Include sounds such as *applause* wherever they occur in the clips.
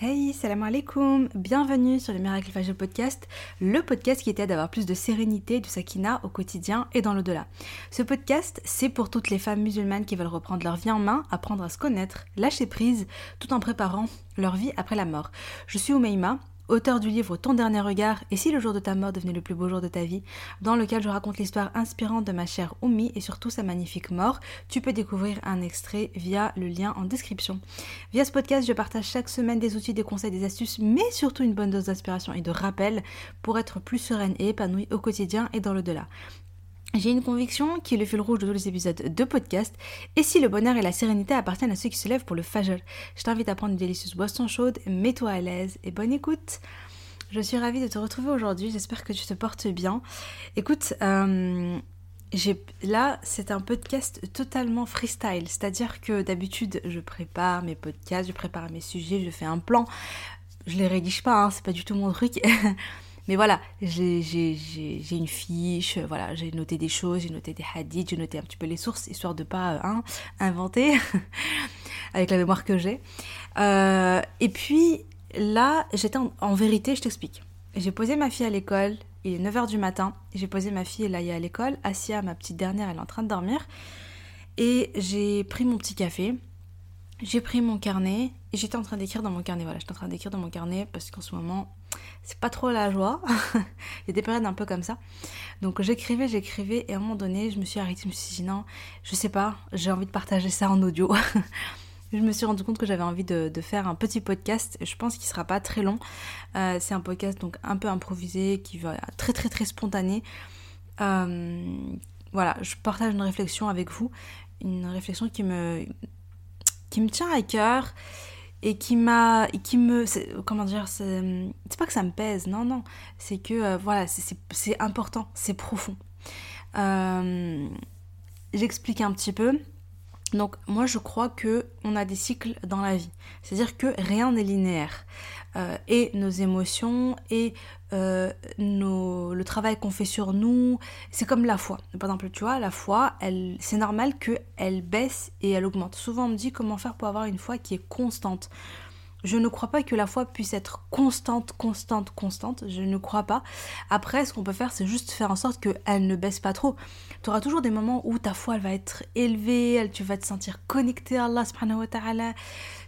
Hey, salam alaikum, bienvenue sur le Miracle Fajr Podcast, le podcast qui t'aide à avoir plus de sérénité, de sakina au quotidien et dans l'au-delà. Ce podcast, c'est pour toutes les femmes musulmanes qui veulent reprendre leur vie en main, apprendre à se connaître, lâcher prise, tout en préparant leur vie après la mort. Je suis Oumeima, auteur du livre Ton dernier regard et si le jour de ta mort devenait le plus beau jour de ta vie, dans lequel je raconte l'histoire inspirante de ma chère Oumi et surtout sa magnifique mort, tu peux découvrir un extrait via le lien en description. Via ce podcast, je partage chaque semaine des outils, des conseils, des astuces, mais surtout une bonne dose d'inspiration et de rappel pour être plus sereine et épanouie au quotidien et dans le delà. J'ai une conviction qui est le fil rouge de tous les épisodes de podcast. Et si le bonheur et la sérénité appartiennent à ceux qui se lèvent pour le fajr, je t'invite à prendre une délicieuse boisson chaude, mets-toi à l'aise et bonne écoute. Je suis ravie de te retrouver aujourd'hui, j'espère que tu te portes bien. Écoute, euh, là, c'est un podcast totalement freestyle, c'est-à-dire que d'habitude, je prépare mes podcasts, je prépare mes sujets, je fais un plan. Je les rédige pas, hein, c'est pas du tout mon truc. *laughs* Mais voilà, j'ai une fiche, voilà, j'ai noté des choses, j'ai noté des hadiths, j'ai noté un petit peu les sources, histoire de pas hein, inventer *laughs* avec la mémoire que j'ai. Euh, et puis là, j'étais en, vérité, je t'explique. J'ai posé ma fille à l'école, il est 9h du matin, j'ai posé ma fille, est à l'école, Asia, ma petite dernière, elle est en train de dormir, et j'ai pris mon petit café, j'ai pris mon carnet, et j'étais en train d'écrire dans mon carnet, voilà, j'étais en train d'écrire dans mon carnet, parce qu'en ce moment, c'est pas trop la joie. *laughs* Il y a des périodes un peu comme ça. Donc j'écrivais, j'écrivais, et à un moment donné, je me suis arrêtée, je me suis dit non, je sais pas, j'ai envie de partager ça en audio. *laughs* je me suis rendu compte que j'avais envie de, faire un petit podcast. Je pense qu'il sera pas très long. Euh, c'est un podcast donc un peu improvisé, qui va très très très spontané. Euh, voilà, je partage une réflexion avec vous, une réflexion qui me qui me tient à cœur et qui m'a qui me comment dire c'est pas que ça me pèse non non c'est que euh, voilà c'est important c'est profond. Euh, j'explique un petit peu donc moi je crois que on a des cycles dans la vie c'est à dire que rien n'est linéaire euh, et nos émotions et euh, le travail qu'on fait sur nous, c'est comme la foi. Par exemple, tu vois, la foi, elle, c'est normal qu'elle baisse et elle augmente. Souvent, on me dit comment faire pour avoir une foi qui est constante. Je ne crois pas que la foi puisse être constante, constante, constante. Je ne crois pas. Après, ce qu'on peut faire, c'est juste faire en sorte qu'elle ne baisse pas trop. Tu auras toujours des moments où ta foi, elle va être élevée, tu vas te sentir connecté à Allah subhanahu wa ta'ala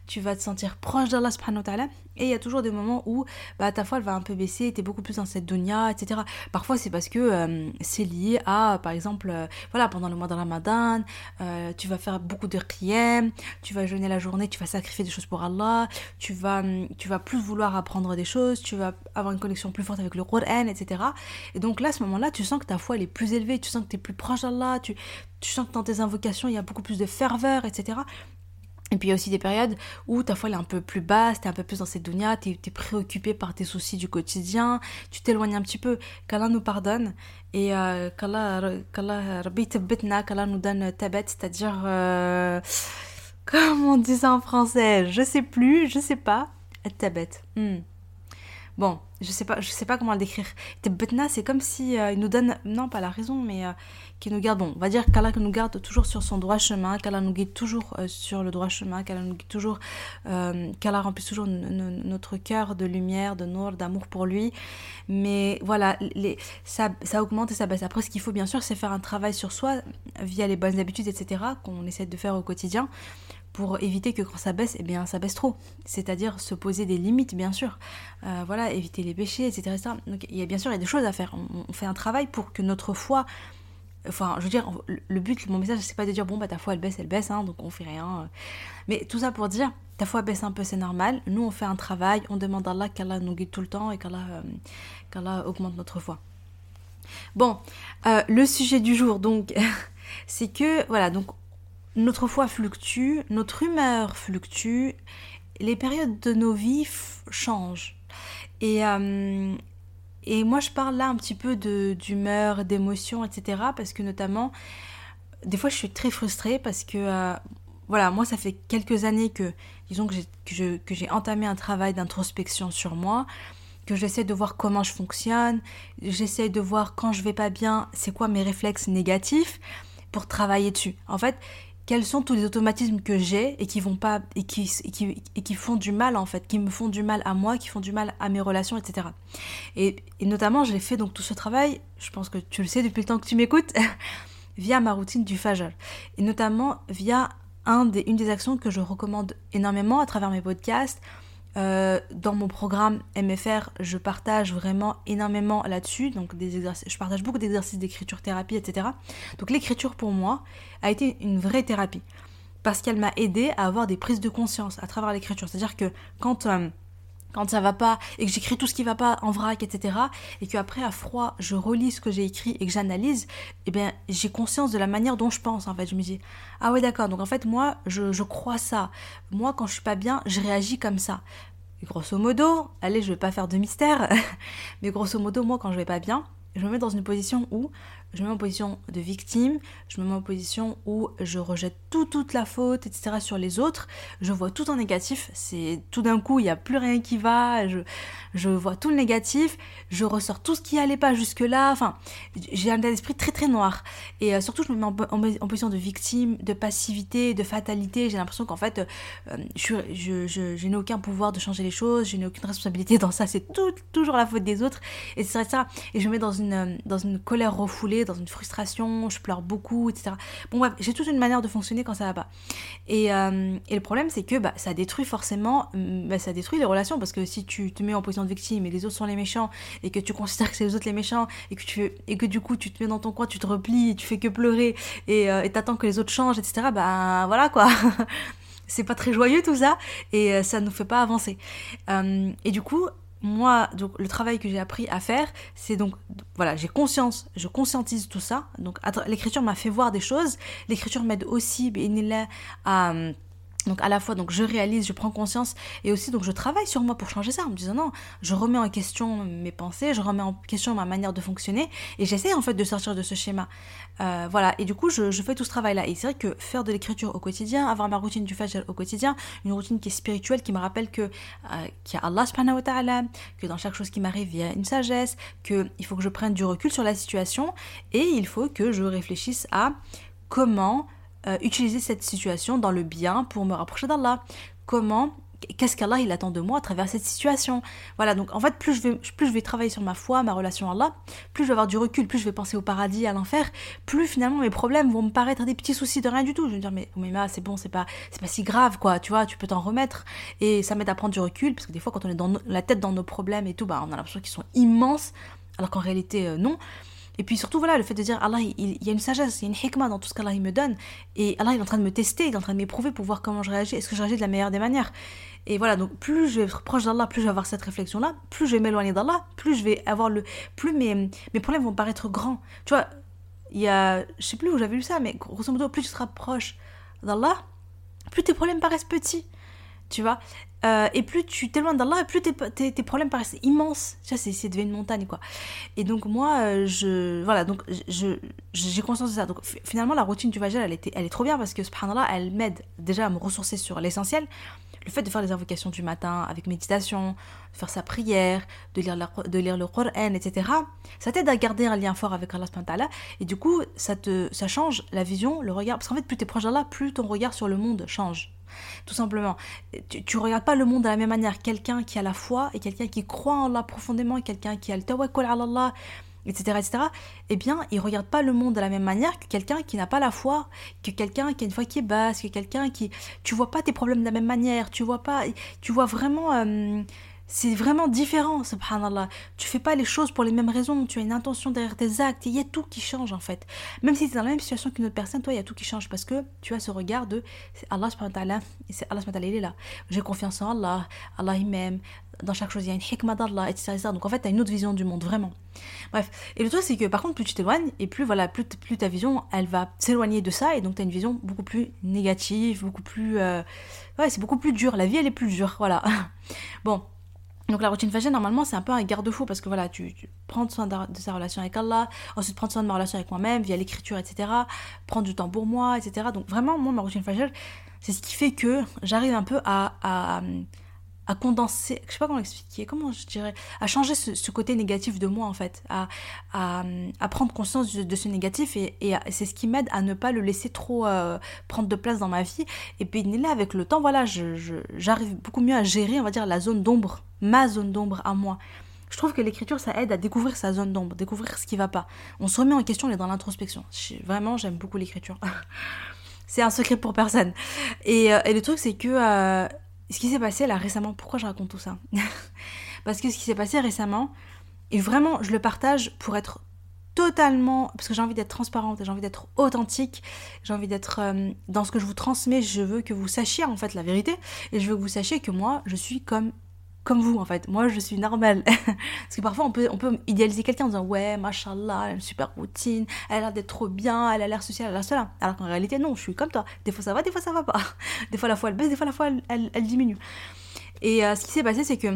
tu vas te sentir proche d'Allah subhanahu wa ta'ala. Et il y a toujours des moments où bah, ta foi elle va un peu baisser, tu es beaucoup plus dans cette dunya, etc. Parfois c'est parce que euh, c'est lié à, par exemple, euh, voilà, pendant le mois de Ramadan, euh, tu vas faire beaucoup de qiyam, tu vas jeûner la journée, tu vas sacrifier des choses pour Allah, tu vas, tu vas plus vouloir apprendre des choses, tu vas avoir une connexion plus forte avec le Qur'an, etc. Et donc là, à ce moment-là, tu sens que ta foi elle est plus élevée, tu sens que tu es plus proche d'Allah, tu, tu sens que dans tes invocations il y a beaucoup plus de ferveur, etc. Et puis il y a aussi des périodes où ta foi est un peu plus basse, t'es un peu plus dans cette dunya, t'es es préoccupé par tes soucis du quotidien, tu t'éloignes un petit peu. Qu'Allah nous pardonne et euh, qu'Allah nous donne tabet, c'est-à-dire... Euh, comment on dit ça en français Je sais plus, je sais pas. Tabet. Hmm. Bon, je sais pas, je sais pas comment le décrire. Betna, c'est comme si euh, il nous donne, non pas la raison, mais euh, qui nous garde, on va dire qu'Allah nous garde toujours sur son droit chemin, qu'Allah nous guide toujours euh, sur le droit chemin, qu'Allah nous guide toujours, qu'Allah remplisse toujours notre cœur de lumière, de nour, d'amour pour lui. Mais voilà, ça, ça augmente et ça baisse. Après, ce qu'il faut bien sûr, c'est faire un travail sur soi via les bonnes habitudes, etc., qu'on essaie de faire au quotidien pour éviter que quand ça baisse, eh bien ça baisse trop. C'est-à-dire se poser des limites, bien sûr. Euh, voilà, éviter les péchés, etc., Donc il y a bien sûr il y a des choses à faire. On, fait un travail pour que notre foi, enfin je veux dire, le but, mon message, c'est pas de dire bon bah ta foi elle baisse, elle baisse, hein, donc on fait rien. Mais tout ça pour dire ta foi baisse un peu, c'est normal. Nous on fait un travail, on demande à Allah qu'Allah nous guide tout le temps et qu'Allah euh, augmente notre foi. Bon, euh, le sujet du jour donc, *laughs* c'est que voilà donc notre foi fluctue, notre humeur fluctue, les périodes de nos vies changent. Et, euh, et moi, je parle là un petit peu d'humeur, d'émotion, etc. Parce que notamment, des fois, je suis très frustrée parce que, euh, voilà, moi, ça fait quelques années que, disons que j'ai entamé un travail d'introspection sur moi que j'essaie de voir comment je fonctionne, j'essaie de voir quand je vais pas bien, c'est quoi mes réflexes négatifs pour travailler dessus. En fait, quels sont tous les automatismes que j'ai et qui vont pas et qui, et qui, font du mal en fait, qui me font du mal à moi, qui font du mal à mes relations, etc. Et, notamment, j'ai fait donc tout ce travail, je pense que tu le sais depuis le temps que tu m'écoutes, *laughs* via ma routine du Fajr. Et notamment via une des actions que je recommande énormément à travers mes podcasts, euh, dans mon programme MFR, je partage vraiment énormément là-dessus. Donc, des exercices, je partage beaucoup d'exercices d'écriture, thérapie, etc. Donc, l'écriture pour moi a été une vraie thérapie parce qu'elle m'a aidé à avoir des prises de conscience à travers l'écriture. C'est-à-dire que quand euh, quand ça va pas et que j'écris tout ce qui va pas en vrac, etc. Et qu'après à froid je relis ce que j'ai écrit et que j'analyse, eh bien j'ai conscience de la manière dont je pense en fait. Je me dis ah ouais d'accord donc en fait moi je, je crois ça. Moi quand je suis pas bien je réagis comme ça. Grosso modo, allez je vais pas faire de mystère, *laughs* mais grosso modo moi quand je vais pas bien, je me mets dans une position où je me mets en position de victime, je me mets en position où je rejette tout, toute la faute, etc. sur les autres, je vois tout en négatif, c'est tout d'un coup, il n'y a plus rien qui va, je, je vois tout le négatif, je ressors tout ce qui allait pas jusque-là, enfin, j'ai un état d'esprit très très noir. Et euh, surtout, je me mets en, position de victime, de passivité, de fatalité, j'ai l'impression qu'en fait, euh, je, je, je, n'ai aucun pouvoir de changer les choses, je n'ai aucune responsabilité dans ça, c'est toujours la faute des autres, et c'est ça. Et je me mets dans une, dans une colère refoulée, dans une frustration, je pleure beaucoup, etc. Bon bref, j'ai toute une manière de fonctionner quand ça va pas. Et, euh, le problème, c'est que bah, ça détruit forcément, mm, bah, ça détruit les relations, parce que si tu te mets en position de victime et les autres sont les méchants, et que tu considères que c'est les autres les méchants, et que, tu, et que du coup tu te mets dans ton coin, tu te replies, tu fais que pleurer, et euh, t'attends que les autres changent, etc., bah voilà quoi. *laughs* c'est pas très joyeux tout ça, et euh, ça nous fait pas avancer. et du coup, moi, donc le travail que j'ai appris à faire, c'est donc, voilà, j'ai conscience, je conscientise tout ça. Donc l'écriture m'a fait voir des choses. L'écriture m'aide aussi, à donc à la fois donc je réalise, je prends conscience et aussi donc je travaille sur moi pour changer ça en me disant non, je remets en question mes pensées, je remets en question ma manière de fonctionner et j'essaie en fait de sortir de ce schéma. Euh, voilà et du coup je, fais tout ce travail là et c'est vrai que faire de l'écriture au quotidien, avoir ma routine du fajr au quotidien, une routine qui est spirituelle qui me rappelle que euh, qu'il y a Allah subhanahu wa ta'ala, que dans chaque chose qui m'arrive il y a une sagesse, que il faut que je prenne du recul sur la situation et il faut que je réfléchisse à comment euh, utiliser cette situation dans le bien pour me rapprocher d'Allah Comment Qu'est-ce qu'Allah il attend de moi à travers cette situation? Voilà, donc en fait, plus je, vais, plus je vais travailler sur ma foi, ma relation à Allah, plus je vais avoir du recul, plus je vais penser au paradis, à l'enfer, plus finalement mes problèmes vont me paraître des petits soucis de rien du tout. Je vais me dire, mais, mais c'est bon, c'est pas, pas si grave, quoi, tu vois, tu peux t'en remettre. Et ça m'aide à prendre du recul, parce que des fois, quand on est dans la tête dans nos problèmes et tout, bah, on a l'impression qu'ils sont immenses, alors qu'en réalité, euh, non. Et puis surtout, voilà, le fait de dire Allah, il, y a une sagesse, il y a une hikmah dans tout ce qu'Allah me donne. Et Allah, il est en train de me tester, il est en train de m'éprouver pour voir comment je réagis. Est-ce que je réagis de la meilleure des manières? Et voilà, donc plus je vais être proche d'Allah, plus je vais avoir cette réflexion-là, plus je vais m'éloigner d'Allah, plus je vais avoir le. Plus mes, mes problèmes vont paraître grands. Tu vois, il y a. Je sais plus où j'avais lu ça, mais grosso modo, plus tu te rapproches d'Allah, plus tes problèmes paraissent petits tu vois? Euh, et plus tu t'éloignes d'Allah, plus tes, tes, problèmes paraissent immenses. Tu vois, c'est devenu une montagne, quoi. Et donc, moi, euh, je. Voilà, donc, j'ai conscience de ça. Donc, finalement, la routine du Vajal, elle, était, elle est trop bien parce que, subhanallah, elle m'aide déjà à me ressourcer sur l'essentiel. Le fait de faire les invocations du matin avec méditation, de faire sa prière, de lire, le Coran, etc. Ça t'aide à garder un lien fort avec Allah et du coup, ça, te, ça change la vision, le regard. Parce qu'en fait, plus tu es proche d'Allah, plus ton regard sur le monde change. Tout simplement. Tu, ne regardes pas le monde de la même manière. Quelqu'un qui a la foi et quelqu'un qui croit en Allah profondément, quelqu'un qui a le tawakkul ala Allah, etc., etc., eh bien, il regarde pas le monde de la même manière que quelqu'un qui n'a pas la foi, que quelqu'un qui a une foi qui est basse, que quelqu'un qui... Tu vois pas tes problèmes de la même manière, tu vois pas... Tu vois vraiment... Euh, c'est vraiment différent, subhanallah. Tu fais pas les choses pour les mêmes raisons, tu as une intention derrière tes actes, il y a tout qui change en fait. Même si tu es dans la même situation qu'une autre personne, toi, il y a tout qui change parce que tu as ce regard de Allah subhanahu et c'est Allah subhanahu il est là. J'ai confiance en Allah, Allah il m'aime, dans chaque chose il y a une hikmah d'Allah, etc., Donc en fait, tu as une autre vision du monde, vraiment. Bref. Et le truc, c'est que par contre, plus tu t'éloignes, et plus, voilà, plus, plus ta vision, elle va s'éloigner de ça, et donc tu as une vision beaucoup plus négative, beaucoup plus. Euh, ouais, c'est beaucoup plus dur. La vie, elle est plus dure, voilà. *laughs* bon. Donc la routine fajr, normalement, c'est un peu un garde-fou parce que voilà, tu, prends soin de, sa relation avec Allah, ensuite prendre soin de ma relation avec moi-même via l'écriture, etc. Prendre du temps pour moi, etc. Donc vraiment, moi, ma routine fajr, c'est ce qui fait que j'arrive un peu à, à condenser, je sais pas comment expliquer, comment je dirais, à changer ce, côté négatif de moi en fait, à, à, prendre conscience de, ce négatif et, et c'est ce qui m'aide à ne pas le laisser trop euh, prendre de place dans ma vie. Et puis là, avec le temps, voilà, j'arrive beaucoup mieux à gérer, on va dire, la zone d'ombre, ma zone d'ombre à moi. Je trouve que l'écriture, ça aide à découvrir sa zone d'ombre, découvrir ce qui va pas. On se remet en question, on est dans l'introspection. Vraiment, j'aime beaucoup l'écriture. *laughs* c'est un secret pour personne. Et, euh, et le truc, c'est que euh, ce qui s'est passé là récemment, pourquoi je raconte tout ça *laughs* Parce que ce qui s'est passé récemment, et vraiment, je le partage pour être totalement, parce que j'ai envie d'être transparente, j'ai envie d'être authentique, j'ai envie d'être euh, dans ce que je vous transmets, je veux que vous sachiez en fait la vérité, et je veux que vous sachiez que moi, je suis comme comme vous en fait. Moi, je suis normale. *laughs* Parce que parfois, on peut, on peut idéaliser quelqu'un en disant Ouais, machallah, elle a une super routine, elle a l'air d'être trop bien, elle a l'air sociale, elle a l'air cela. Alors qu'en réalité, non, je suis comme toi. Des fois, ça va, des fois, ça va pas. *laughs* Des fois, la fois, elle baisse, des fois, la fois, elle, diminue. Et euh, ce qui s'est passé, c'est que.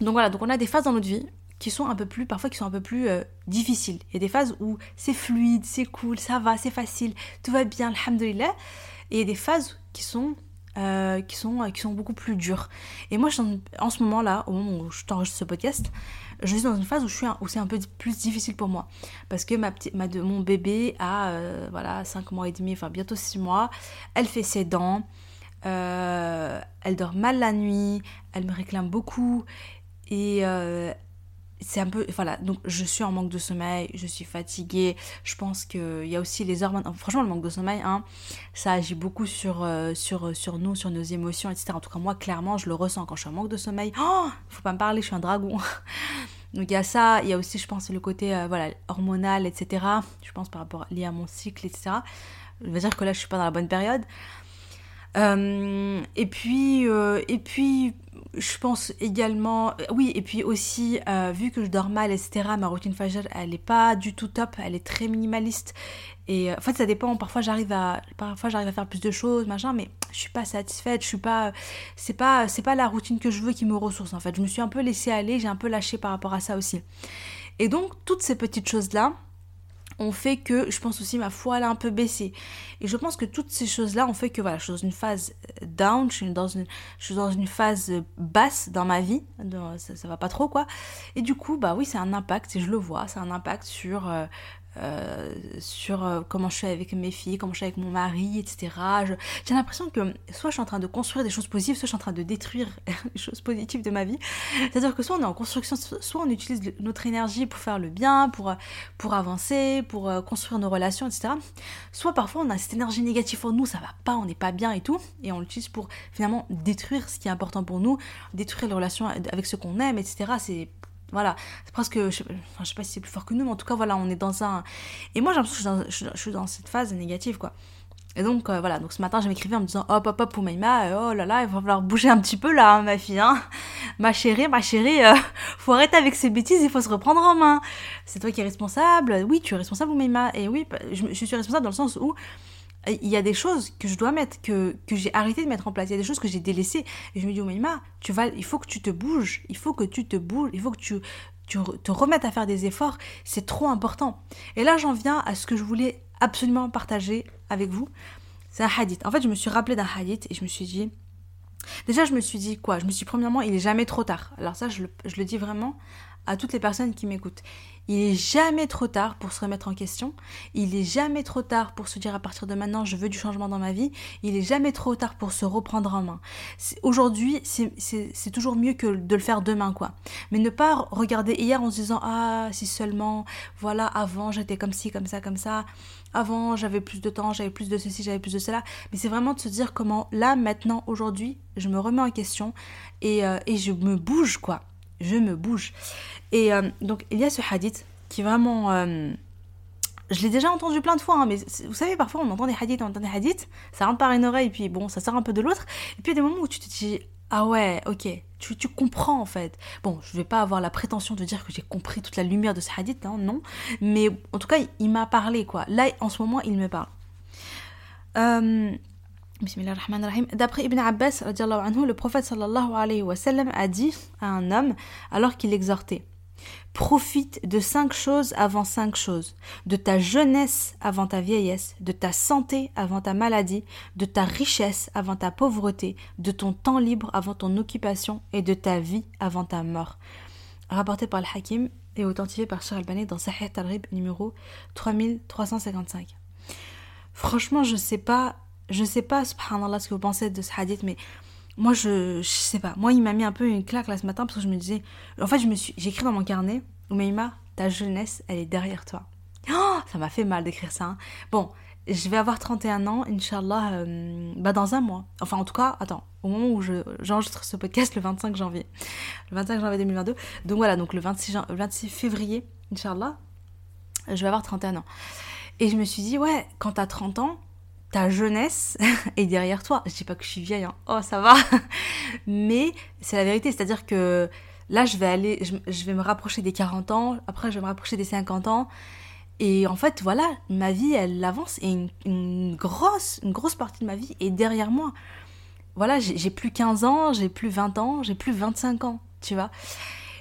Donc voilà, donc on a des phases dans notre vie qui sont un peu plus, parfois qui sont un peu plus euh, difficiles. Il y a des phases où c'est fluide, c'est cool, ça va, c'est facile, tout va bien, alhamdoulilah. Et il y a des phases qui sont euh, qui, sont, qui sont beaucoup plus dures. Et moi, en ce moment-là, au moment où je t'enregistre ce podcast, je suis dans une phase où, où c'est un peu plus difficile pour moi. Parce que ma petite, ma, mon bébé a euh, voilà, 5 mois et demi, enfin bientôt 6 mois. Elle fait ses dents. Euh, elle dort mal la nuit. Elle me réclame beaucoup. Et c'est un peu voilà donc je suis en manque de sommeil je suis fatiguée je pense qu'il y a aussi les hormones franchement le manque de sommeil hein, ça agit beaucoup sur, euh, sur, sur nous sur nos émotions etc en tout cas moi clairement je le ressens quand je suis en manque de sommeil. Oh faut pas me parler je suis un dragon. *laughs* Donc il y a ça il y a aussi je pense le côté euh, voilà hormonal etc je pense par rapport lié à mon cycle etc je veux dire que là je suis pas dans la bonne période. euh, et puis et puis je pense également, oui, et puis aussi, euh, vu que je dors mal, etc., ma routine Fajr, elle n'est pas du tout top, elle est très minimaliste. Et euh, en fait, ça dépend, parfois j'arrive à, parfois j'arrive à faire plus de choses, machin, mais je suis pas satisfaite, je suis pas, c'est pas, c'est pas la routine que je veux qui me ressource, en fait. Je me suis un peu laissée aller, j'ai un peu lâché par rapport à ça aussi. Et donc, toutes ces petites choses-là, ont fait que je pense aussi ma foi elle a un peu baissé. Et je pense que toutes ces choses-là ont fait que voilà, je suis dans une phase euh, down, je suis dans une, phase euh, basse dans ma vie, ça, ça va pas trop quoi. Et du coup, bah oui, c'est un impact, et je le vois, c'est un impact sur euh, euh, sur euh, comment je suis avec mes filles, comment je suis avec mon mari, etc. J'ai l'impression que soit je suis en train de construire des choses positives, soit je suis en train de détruire *laughs* les choses positives de ma vie. C'est-à-dire que soit on est en construction, soit on utilise notre énergie pour faire le bien, pour, pour avancer, pour euh, construire nos relations, etc. Soit parfois on a cette énergie négative en nous, ça va pas, on n'est pas bien et tout, et on l'utilise pour finalement détruire ce qui est important pour nous, détruire les relations avec ce qu'on aime, etc. C'est voilà, c'est presque, je sais, je sais pas si c'est plus fort que nous, mais en tout cas, voilà, on est dans un... Et moi, j'ai l'impression que je suis, dans, cette phase négative, quoi. Et donc, euh, voilà, donc ce matin, je m'écrivais en me disant, hop, hop, hop, Poumaïma, euh, oh là là, il va falloir bouger un petit peu là, hein, ma fille, hein. Ma chérie, ma chérie, euh, *laughs* faut arrêter avec ces bêtises, il faut se reprendre en main. C'est toi qui es responsable. Oui, tu es responsable, Poumaïma. Et oui, je, je suis responsable dans le sens où il y a des choses que je dois mettre, que, que j'ai arrêté de mettre en place. Il y a des choses que j'ai délaissées. Et je me dis, oh tu vas, il faut que tu te bouges. Il faut que tu te bouges. Il faut que tu, tu te remettes à faire des efforts. C'est trop important. Et là, j'en viens à ce que je voulais absolument partager avec vous. C'est un hadith. En fait, je me suis rappelé d'un hadith et je me suis dit. Déjà, je me suis dit quoi? Je me suis premièrement, il est jamais trop tard. Alors, ça, je le dis vraiment à toutes les personnes qui m'écoutent. Il est jamais trop tard pour se remettre en question. Il est jamais trop tard pour se dire à partir de maintenant je veux du changement dans ma vie. Il est jamais trop tard pour se reprendre en main. Aujourd'hui, c'est toujours mieux que de le faire demain, quoi. Mais ne pas regarder hier en se disant ah si seulement voilà avant j'étais comme ci comme ça comme ça. Avant j'avais plus de temps, j'avais plus de ceci, j'avais plus de cela. Mais c'est vraiment de se dire comment là maintenant aujourd'hui je me remets en question et, euh, et je me bouge quoi je me bouge. Et euh, donc il y a ce hadith qui vraiment... Euh, je l'ai déjà entendu plein de fois, hein, mais vous savez, parfois on entend des hadiths, on entend des hadiths, ça rentre par une oreille, puis bon, ça sort un peu de l'autre. Et puis il y a des moments où tu te dis, ah ouais, ok, tu, comprends en fait. Bon, je vais pas avoir la prétention de dire que j'ai compris toute la lumière de ce hadith, hein, non. Mais en tout cas, il, m'a parlé, quoi. Là, en ce moment, il me parle. Euh, D'après Ibn Abbas, le prophète sallallahu a dit à un homme alors qu'il exhortait Profite de cinq choses avant cinq choses. De ta jeunesse avant ta vieillesse, de ta santé avant ta maladie, de ta richesse avant ta pauvreté, de ton temps libre avant ton occupation et de ta vie avant ta mort. Rapporté par le Hakim et authentifié par Charles Albani dans Sahih Talrib numéro 3355. Franchement, je sais pas, je sais pas, subhanallah, ce que vous pensez de ce hadith, mais moi, je, je sais pas. Moi, il m'a mis un peu une claque là ce matin parce que je me disais. En fait, je me suis, j'ai écrit dans mon carnet Oumeima, ta jeunesse, elle est derrière toi. Oh, ça m'a fait mal d'écrire ça. Hein. Bon, je vais avoir 31 ans, Inch'Allah, euh, bah dans un mois. Enfin, en tout cas, attends, au moment où je, j'enregistre ce podcast, le 25 janvier. Le 25 janvier 2022. Donc voilà, donc le 26, 26 février, Inch'Allah, je vais avoir 31 ans. Et je me suis dit, ouais, quand t'as 30 ans, ta jeunesse *laughs* est derrière toi. Je dis pas que je suis vieille, hein. oh ça va. *laughs* Mais c'est la vérité, c'est-à-dire que là je vais aller, je, vais me rapprocher des 40 ans, après je vais me rapprocher des 50 ans. Et en fait, voilà, ma vie, elle avance et une, grosse, une grosse partie de ma vie est derrière moi. Voilà, j'ai plus 15 ans, j'ai plus 20 ans, j'ai plus 25 ans, tu vois.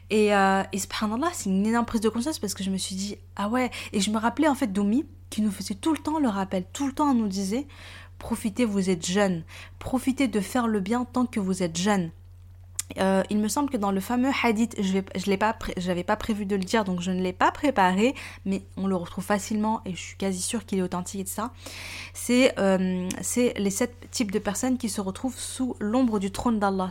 Et, euh, et subhanallah, c'est une énorme prise de conscience parce que je me suis dit, ah ouais, et je me rappelais en fait d'Omi, qui nous faisait tout le temps le rappel, tout le temps nous disait profitez, vous êtes jeune, profitez de faire le bien tant que vous êtes jeune. Euh, il me semble que dans le fameux hadith, je n'avais pas, prévu de le dire, donc je ne l'ai pas préparé, mais on le retrouve facilement et je suis quasi sûre qu'il est authentique et ça. C'est euh, les sept types de personnes qui se retrouvent sous l'ombre du trône d'Allah.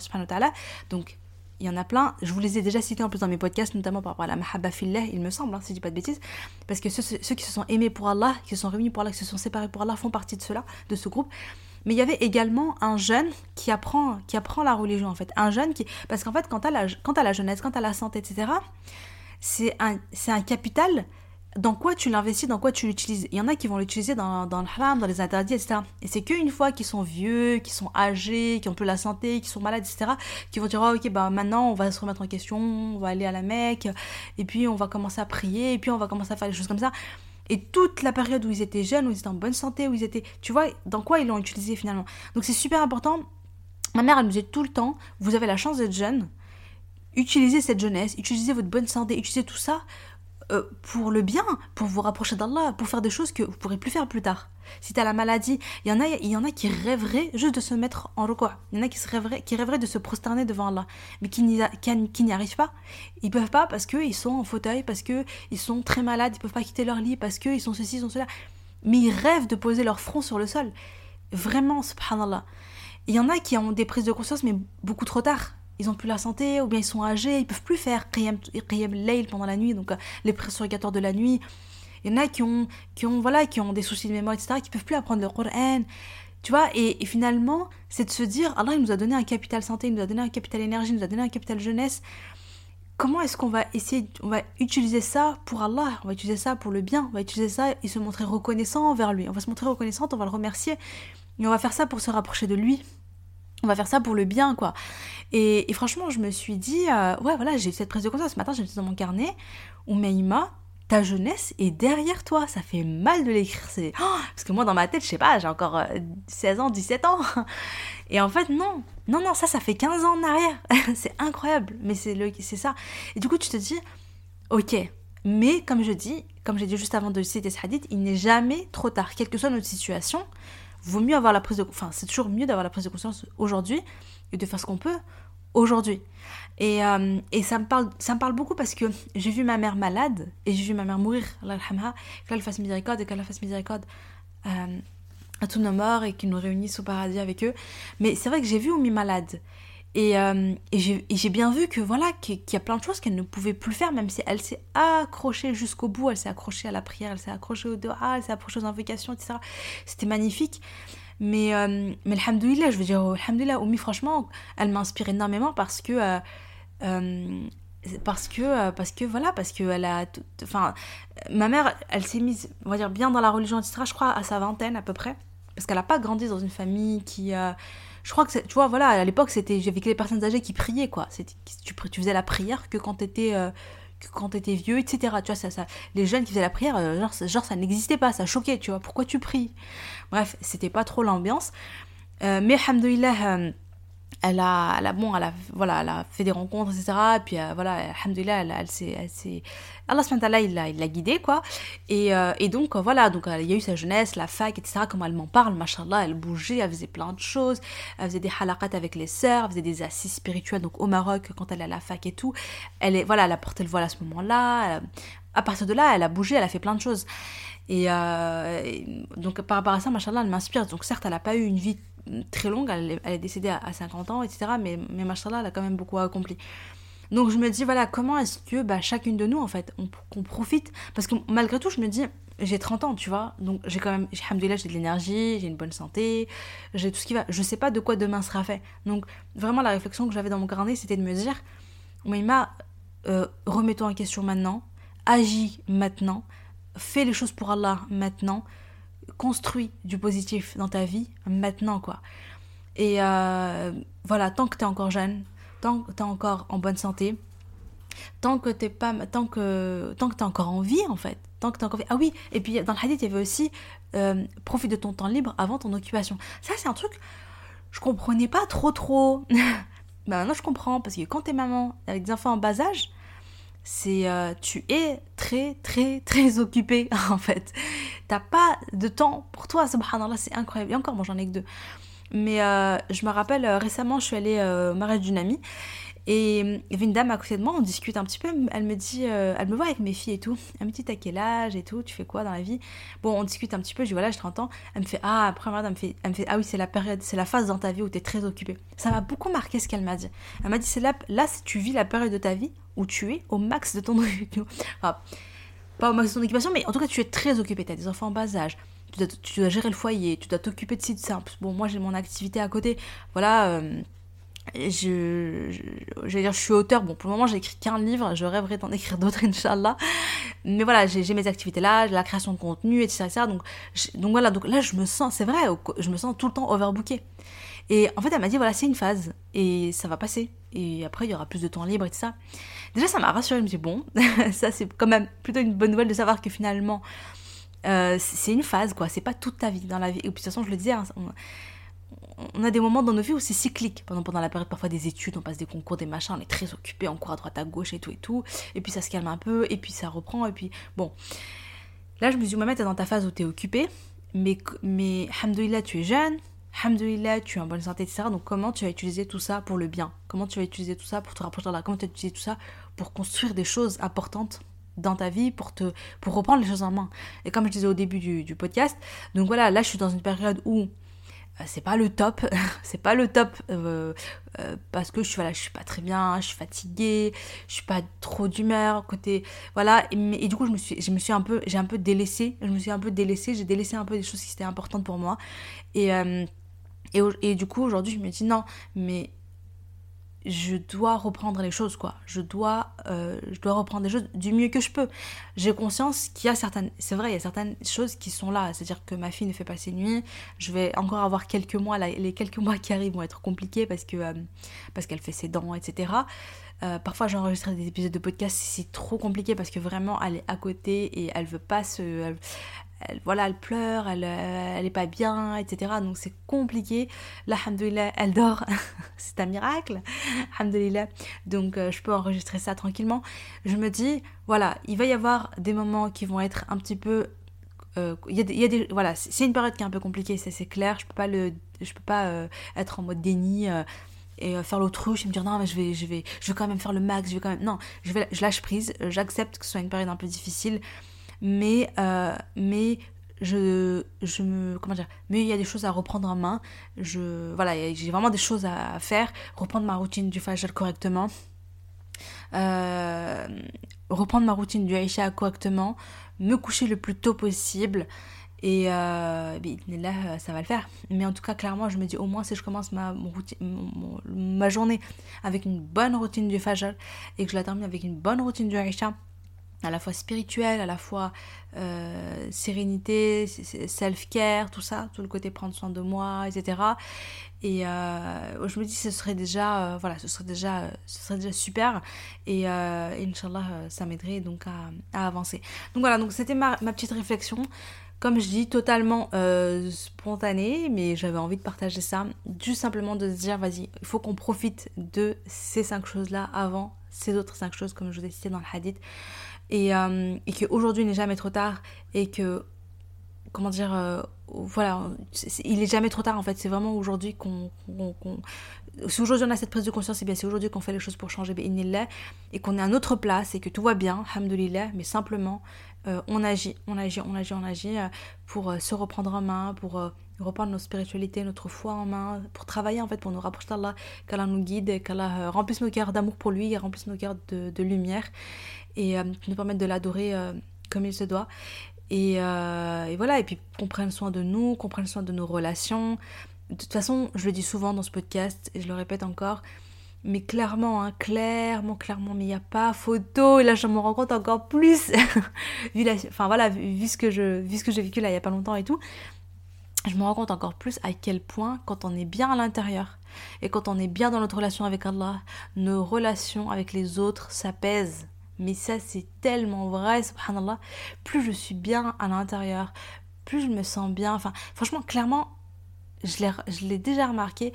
Donc il y en a plein. Je vous les ai déjà cités en plus dans mes podcasts, notamment par rapport à la mahabba fillah, il me semble, hein, si je dis pas de bêtises. Parce que ceux, qui se sont aimés pour Allah, qui se sont réunis pour Allah, qui se sont séparés pour Allah, font partie de cela, de ce groupe. Mais il y avait également un jeune qui apprend, qui apprend la religion, en fait. Un jeune qui. Parce qu'en fait, quand tu la, la jeunesse, quand as la santé, etc., c'est un, un capital dans quoi tu l'investis, dans quoi tu l'utilises. Il y en a qui vont l'utiliser dans, le haram, dans les interdits, etc. Et c'est qu'une fois qu'ils sont vieux, qu'ils sont âgés, qui ont peu la santé, qui sont malades, etc., qui vont dire, oh, ok, bah maintenant on va se remettre en question, on va aller à la Mecque, et puis on va commencer à prier, et puis on va commencer à faire des choses comme ça. Et toute la période où ils étaient jeunes, où ils étaient en bonne santé, où ils étaient, tu vois, dans quoi ils l'ont utilisé finalement. Donc c'est super important. Ma mère, elle nous disait tout le temps, vous avez la chance d'être jeune, utilisez cette jeunesse, utilisez votre bonne santé, utilisez tout ça euh, pour le bien, pour vous rapprocher d'Allah, pour faire des choses que vous pourrez plus faire plus tard. Si tu as la maladie, il y en a il y en a qui rêveraient juste de se mettre en recours. Il y en a qui se rêveraient qui rêveraient de se prosterner devant Allah, mais qui n'y qui, arrivent pas. Ils peuvent pas parce qu'ils sont en fauteuil, parce que ils sont très malades, ils peuvent pas quitter leur lit parce qu'ils sont ceci, ils sont cela. Mais ils rêvent de poser leur front sur le sol. Vraiment, subhanallah. Il y en a qui ont des prises de conscience, mais beaucoup trop tard ils ont plus la santé, ou bien ils sont âgés, ils peuvent plus faire qiyam, layl pendant la nuit, donc euh, les pressurgateurs de la nuit. Il y en a qui ont, qui ont, voilà, qui ont des soucis de mémoire, etc., qui peuvent plus apprendre le Coran. Tu vois, et, finalement, c'est de se dire, Allah, il nous a donné un capital santé, il nous a donné un capital énergie, il nous a donné un capital jeunesse. Comment est-ce qu'on va essayer, on va utiliser ça pour Allah, on va utiliser ça pour le bien, on va utiliser ça et se montrer reconnaissant envers lui. On va se montrer reconnaissant, on va le remercier, et on va faire ça pour se rapprocher de lui on va faire ça pour le bien, quoi. Et, franchement, je me suis dit, euh, ouais, voilà, j'ai cette prise de conscience. Ce matin, j'ai mis dans mon carnet, Oumeima, ta jeunesse est derrière toi. Ça fait mal de l'écrire. C'est... *gasps* Parce que moi, dans ma tête, je sais pas, j'ai encore 16 euh, ans, 17 ans. *laughs* Et en fait, non. Non, non, ça, ça fait 15 ans en arrière. *laughs* c'est incroyable. Mais c'est, le, c'est ça. Et du coup, tu te dis, ok. Mais comme je dis, comme j'ai dit juste avant de citer ce hadith, il n'est jamais trop tard. Quelle que soit notre situation, vaut mieux avoir la prise de enfin c'est toujours mieux d'avoir la prise de conscience aujourd'hui et de faire ce qu'on peut aujourd'hui. Et, euh, et, ça me parle ça me parle beaucoup parce que j'ai vu ma mère malade et j'ai vu ma mère mourir qu'elle fasse miséricorde et qu'elle fasse miséricorde euh, à tous nos morts et qu'ils nous réunissent au paradis avec eux. Mais c'est vrai que j'ai vu Oumi malade et, euh, et j'ai bien vu que voilà qu'il y a plein de choses qu'elle ne pouvait plus faire, même si elle s'est accrochée jusqu'au bout, elle s'est accrochée à la prière, elle s'est accrochée au doha, elle s'est accrochée aux invocations, etc. C'était magnifique. Mais, euh, mais alhamdoulilah, je veux dire, alhamdoulilah, Oumi, franchement, elle m'inspire énormément parce que... Euh, euh parce que parce que voilà parce que elle a enfin ma mère elle s'est mise on va dire bien dans la religion etc je crois à sa vingtaine à peu près parce qu'elle n'a pas grandi dans une famille qui je crois que tu vois voilà à l'époque c'était j'avais que les personnes âgées qui priaient quoi. Tu, faisais la prière que quand t'étais euh, que quand vieux etc tu vois ça, ça les jeunes qui faisaient la prière euh, genre, genre ça n'existait pas ça choquait tu vois. Pourquoi tu pries? Bref c'était pas trop l'ambiance. Euh, mais alhamdoulilah elle a, bon, elle a, voilà, elle a fait des rencontres, etc. Et puis, euh, voilà, alhamdoulilah, elle, elle s'est, Allah il l'a, il l'a guidée, quoi. Et, euh, et donc, euh, voilà, donc, il y a eu sa jeunesse, la fac, etc. Comment elle m'en parle, machallah, elle bougeait, elle faisait plein de choses. Elle faisait des halaqat avec les sœurs, elle faisait des assises spirituelles, donc au Maroc, quand elle est à la fac et tout. Elle est, voilà, elle a porté le voile à ce moment-là. À partir de là, elle a bougé, elle a fait plein de choses. Et, donc, par rapport à ça, machallah, elle m'inspire. Donc, certes, elle n'a pas eu une vie très longue, elle, est décédée à, 50 ans, etc. Mais, mais machallah, elle a quand même beaucoup accompli. Donc je me dis, voilà, comment est-ce que bah, chacune de nous, en fait, qu'on profite? Parce que malgré tout, je me dis, j'ai 30 ans, tu vois. Donc j'ai quand même, alhamdoulilah, j'ai de l'énergie, j'ai une bonne santé, j'ai tout ce qui va. Je sais pas de quoi demain sera fait. Donc vraiment, la réflexion que j'avais dans mon carnet, c'était de me dire, Maïma, euh, remets-toi en question maintenant, agis maintenant, fais les choses pour Allah maintenant, construis du positif dans ta vie maintenant, quoi. Et euh, voilà, tant que tu es encore jeune, tant que tu es encore en bonne santé, tant que t'es pas tant que tant que t'es encore en vie en fait tant que t'es encore ah oui et puis dans le hadith il y avait aussi euh, profite de ton temps libre avant ton occupation. Ça c'est un truc je comprenais pas trop trop. *laughs* Bah maintenant je comprends parce que quand t'es maman avec des enfants en bas âge c'est euh, tu es très très très *laughs* occupé en fait. T'as pas de temps pour toi subhanallah c'est incroyable. Et encore moi j'en ai que deux. Mais euh, je me rappelle euh, récemment je suis allée au mariage d'une amie et il y avait une dame à côté de moi, on discute un petit peu, elle me dit, elle me voit avec mes filles et tout, elle me dit t'as quel âge et tout, tu fais quoi dans la vie? Bon, on discute un petit peu, je dis voilà, j'ai 30 ans, elle me fait ah, après elle me fait, elle me fait ah oui, c'est la période, c'est la phase dans ta vie où t'es très occupée. Ça m'a beaucoup marqué ce qu'elle m'a dit. Elle m'a dit c'est là, là tu vis la période de ta vie où tu es au max de ton *laughs* occupation. pas au max de ton occupation, mais en tout cas, tu es très occupé. Tu as des enfants en bas âge. Tu dois, gérer le foyer, tu dois t'occuper de sites simples. Bon, moi, j'ai mon activité à côté. Voilà. Euh, je, je, dire, je suis auteur. Bon, pour le moment, j'ai écrit qu'un livre. Je rêverais d'en *laughs* écrire d'autres, Inch'Allah. Mais voilà, j'ai mes activités là, la création de contenu, etc. etc. Donc, donc voilà, donc là, je me sens, c'est vrai, je me sens tout le temps overbooké. Et en fait, elle m'a dit, voilà, c'est une phase. Et ça va passer. Et après, il y aura plus de temps libre et tout ça. Déjà, ça m'a rassurée. Je me suis dit, bon, *laughs* ça, c'est quand même plutôt une bonne nouvelle de savoir que finalement, euh, c'est une phase, quoi. C'est pas toute ta vie dans la vie. Et puis, de toute façon, je le disais, hein, a des moments dans nos vies où c'est cyclique. Pendant, pendant la période parfois des études, on passe des concours, des machins, on est très occupé, on court à droite, à gauche et tout et tout. Et puis, ça se calme un peu, et puis ça reprend, et puis, bon. Là, je me suis dit, Mohamed, t'es dans ta phase où t'es occupé, mais, mais, hamdoulilah, tu es jeune, Alhamdulillah, tu es en bonne santé, etc. Donc comment tu vas utiliser tout ça pour le bien? Comment tu vas utiliser tout ça pour te rapprocher d'Allah Comment tu vas utiliser tout ça pour construire des choses importantes dans ta vie, pour, te, pour reprendre les choses en main? Et comme je disais au début du, podcast, donc voilà, là je suis dans une période où c'est pas le top, *laughs* c'est pas le top euh, euh, parce que je suis voilà, je pas très bien, je suis fatiguée, je suis pas trop d'humeur côté voilà. Et, du coup je me suis un peu j'ai un peu délaissé, je me suis un peu j'ai délaissé un peu des choses qui étaient importantes pour moi. Et et, et du coup, aujourd'hui, je me dis non, mais je dois reprendre les choses, quoi. Je dois, euh, je dois reprendre les choses du mieux que je peux. J'ai conscience qu'il y a certaines, c'est vrai, il y a certaines choses qui sont là. C'est-à-dire que ma fille ne fait pas ses nuits. Je vais encore avoir quelques mois, là, les quelques mois qui arrivent vont être compliqués parce que euh, parce qu'elle fait ses dents, etc. Euh, parfois, j'enregistre des épisodes de podcast, c'est trop compliqué parce que vraiment, elle est à côté et elle veut pas se, voilà, elle pleure, elle, euh, elle est pas bien, etc. Donc c'est compliqué. Là, alhamdoulilah, elle dort. *laughs* c'est un miracle. Alhamdoulilah. Donc euh, je peux enregistrer ça tranquillement. Je me dis, voilà, il va y avoir des moments qui vont être un petit peu... Euh, y, a des, voilà, c'est une période qui est un peu compliquée, c'est clair. Je peux pas le, je peux pas être en mode déni et faire l'autruche et me dire non mais je vais je vais je vais quand même faire le max je vais quand même non je vais je lâche prise j'accepte que ce soit une période un peu difficile mais, euh, mais je, je me comment dire mais il y a des choses à reprendre en main. Je voilà j'ai vraiment des choses à faire. Reprendre ma routine du fajr correctement. Euh, reprendre ma routine du Aisha correctement. Me coucher le plus tôt possible. Et euh, là ça va le faire. Mais en tout cas clairement je me dis au moins si je commence ma, routine, ma journée avec une bonne routine du fajr et que je la termine avec une bonne routine du Aisha à la fois spirituel, à la fois euh, sérénité, self-care, tout ça, tout le côté prendre soin de moi, etc. Et euh, je me dis ce serait déjà, euh, voilà, ce serait déjà, ce serait déjà super. Et, Inch'Allah, ça m'aiderait donc à, avancer. Donc voilà, donc c'était ma, ma, petite réflexion. comme je dis, totalement euh, spontané, mais j'avais envie de partager ça. Juste simplement de se dire, vas-y, il faut qu'on profite de ces cinq choses-là avant ces autres cinq choses, comme je vous ai cité dans le hadith. Et, euh, et n'est jamais trop tard et que comment dire, euh, voilà, il est jamais trop tard en fait. C'est vraiment aujourd'hui qu'on, si aujourd'hui on a cette prise de conscience, c'est bien c'est aujourd'hui qu'on fait les choses pour changer, et qu'on est à notre place et que tout va bien, hamdoulilah, mais simplement euh, on agit, on agit, on agit, on agit euh, pour se reprendre en main, pour reprendre notre spiritualité, notre foi en main, pour travailler en fait, pour nous rapprocher d'Allah, qu'Allah nous guide, qu'Allah remplisse nos cœurs d'amour pour lui, remplisse nos cœurs de, de lumière et nous permette de l'adorer comme il se doit. Euh, et, voilà, et puis qu'on prenne soin de nous, qu'on prenne soin de nos relations. De toute façon, je le dis souvent dans ce podcast, et je le répète encore, mais clairement, hein, clairement, clairement, mais il n'y a pas photo, et là je me rends compte encore plus, *laughs* enfin, voilà, vu, vu ce que j'ai vécu là il n'y a pas longtemps et tout, je me rends compte encore plus à quel point, quand on est bien à l'intérieur, et quand on est bien dans notre relation avec Allah, nos relations avec les autres s'apaisent. Mais ça, c'est tellement vrai, subhanallah. Plus je suis bien à l'intérieur, plus je me sens bien. Enfin, franchement, clairement, je l'ai déjà remarqué.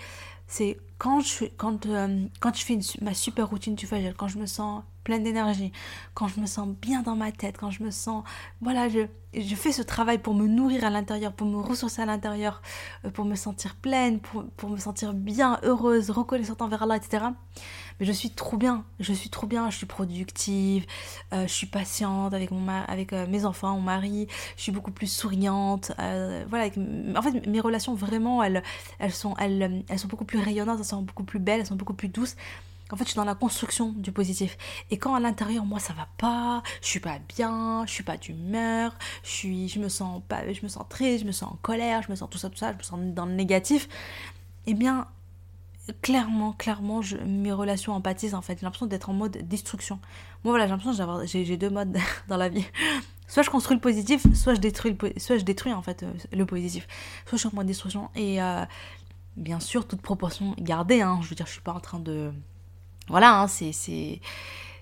C'est quand je, quand, euh, quand je fais ma super routine tu vois, quand je me sens pleine d'énergie, quand je me sens bien dans ma tête, quand je me sens... Voilà, je, je fais ce travail pour me nourrir à l'intérieur, pour me ressourcer à l'intérieur, euh, pour me sentir pleine, pour, pour, me sentir bien, heureuse, reconnaissante envers Allah, etc. Mais je suis trop bien, je suis trop bien, je suis productive, euh, je suis patiente avec, mon avec euh, mes enfants, mon mari, je suis beaucoup plus souriante. voilà, en fait, mes relations, vraiment, elles, elles, sont, elles, elles sont beaucoup plus rayonnantes, elles sont beaucoup plus belles, elles sont beaucoup plus douces. En fait, je suis dans la construction du positif. Et quand à l'intérieur, moi, ça va pas, je suis pas bien, je suis pas d'humeur, je me sens pas, je me sens triste, je me sens en colère, je me sens tout ça, tout ça, je me sens dans le négatif. Eh bien, clairement, clairement, je, mes relations empathisent en fait. J'ai l'impression d'être en mode destruction. Moi, voilà, j'ai l'impression d'avoir, j'ai, deux modes *laughs* dans la vie. Soit je construis le positif, soit je détruis, le, soit je détruis en fait euh, le positif. Soit je suis en mode destruction. Et euh, bien sûr, toute proportion gardée. Hein, je veux dire, je suis pas en train de voilà, hein, c'est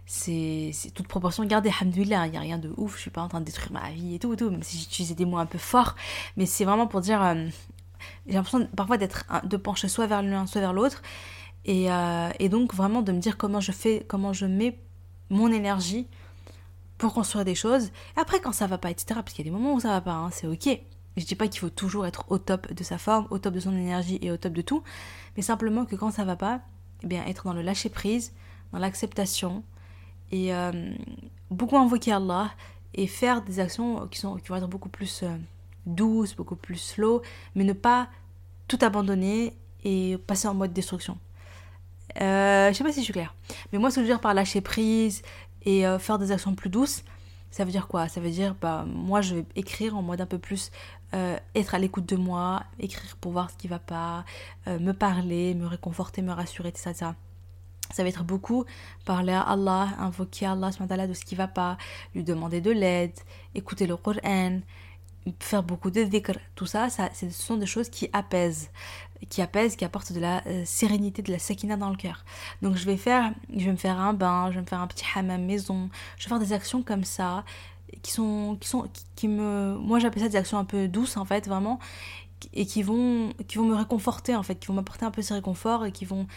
c'est toute proportion gardée, alhamdoulilah, il n'y a rien de ouf, je suis pas en train de détruire ma vie et tout, tout même si j'utilisais des mots un peu forts, mais c'est vraiment pour dire, euh, j'ai l'impression parfois d'être, de pencher soit vers l'un, soit vers l'autre, et, euh, et, donc vraiment de me dire comment je fais, comment je mets mon énergie pour construire des choses, et après quand ça va pas, etc., parce qu'il y a des moments où ça va pas, hein, c'est ok, je dis pas qu'il faut toujours être au top de sa forme, au top de son énergie et au top de tout, mais simplement que quand ça va pas, eh bien, être dans le lâcher prise, dans l'acceptation et euh, beaucoup invoquer Allah et faire des actions qui, sont, qui vont être beaucoup plus euh, douces, beaucoup plus slow, mais ne pas tout abandonner et passer en mode destruction. Euh, je sais pas si je suis claire, mais moi ce que je veux dire par lâcher prise et euh, faire des actions plus douces, ça veut dire quoi? Ça veut dire, bah, moi je vais écrire en mode un peu plus euh, être à l'écoute de moi, écrire pour voir ce qui va pas, euh, me parler, me réconforter, me rassurer, etc. Ça, ça va être beaucoup parler à Allah, invoquer Allah de ce qui va pas, lui demander de l'aide, écouter le Coran, faire beaucoup de dhikr. Tout ça, ça ce sont des choses qui apaisent, qui apaisent, qui apportent de la euh, sérénité, de la sakina dans le cœur. Donc je vais faire, je vais me faire un bain, je vais me faire un petit hammam maison, je vais faire des actions comme ça qui sont qui sont qui, me moi j'appelle ça des actions un peu douces en fait vraiment et qui vont qui vont me réconforter en fait qui vont m'apporter un peu ce réconfort et qui vont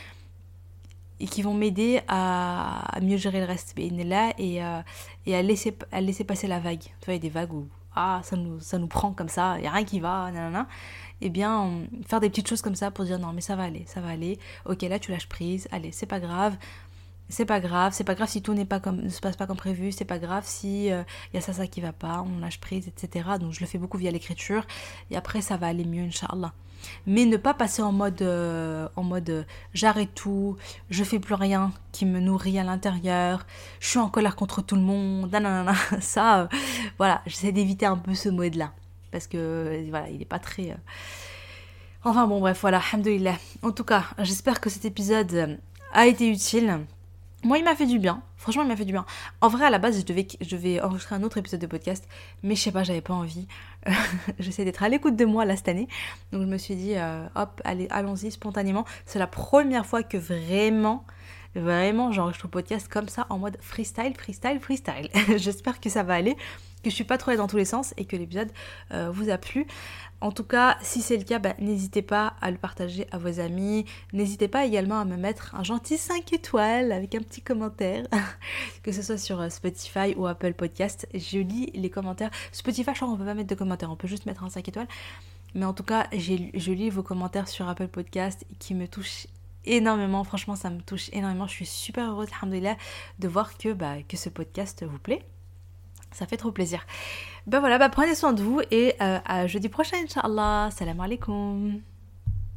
et qui vont m'aider à, mieux gérer le reste. Là et, euh, et à laisser à laisser passer la vague. Tu vois il y a des vagues où ah ça nous ça nous prend comme ça il y a rien qui va nanana. Eh bien faire des petites choses comme ça pour dire non mais ça va aller ça va aller. Ok là tu lâches prise allez c'est pas grave c'est pas grave, c'est pas grave si tout n'est pas comme, ne se passe pas comme prévu, c'est pas grave si il euh, y a ça, ça qui va pas, on lâche prise, etc. Donc je le fais beaucoup via l'écriture et après ça va aller mieux, Inch'Allah. Mais ne pas passer en mode, euh, en mode euh, j'arrête tout, je fais plus rien qui me nourrit à l'intérieur, je suis en colère contre tout le monde, nanana, *laughs* ça, voilà, j'essaie d'éviter un peu ce mode-là parce que voilà, il est pas très. Enfin bon, bref, voilà, alhamdoulilah. En tout cas, j'espère que cet épisode a été utile. Moi, il m'a fait du bien. Franchement, il m'a fait du bien. En vrai, à la base, je devais, enregistrer un autre épisode de podcast, mais je sais pas, j'avais pas envie. *laughs* J'essaie d'être à l'écoute de moi là cette année. Donc, je me suis dit, euh, hop, allez, allons-y spontanément. C'est la première fois que vraiment, vraiment, j'enregistre le podcast comme ça, en mode freestyle, freestyle, freestyle. *laughs* J'espère que ça va aller que je suis pas trop allée dans tous les sens et que l'épisode euh, vous a plu. En tout cas, si c'est le cas, bah, n'hésitez pas à le partager à vos amis. N'hésitez pas également à me mettre un gentil 5 étoiles avec un petit commentaire, *laughs* que ce soit sur euh, Spotify ou Apple Podcast. Je lis les commentaires. Spotify, je crois qu'on peut pas mettre de commentaires, on peut juste mettre un 5 étoiles. Mais en tout cas, je lis vos commentaires sur Apple Podcast qui me touchent énormément. Franchement, ça me touche énormément. Je suis super heureuse, alhamdoulilah, de voir que, bah, que ce podcast vous plaît. Ça fait trop plaisir. Ben voilà, bah prenez soin de vous et euh, à jeudi prochain, Inch'Allah. Salam alaikum.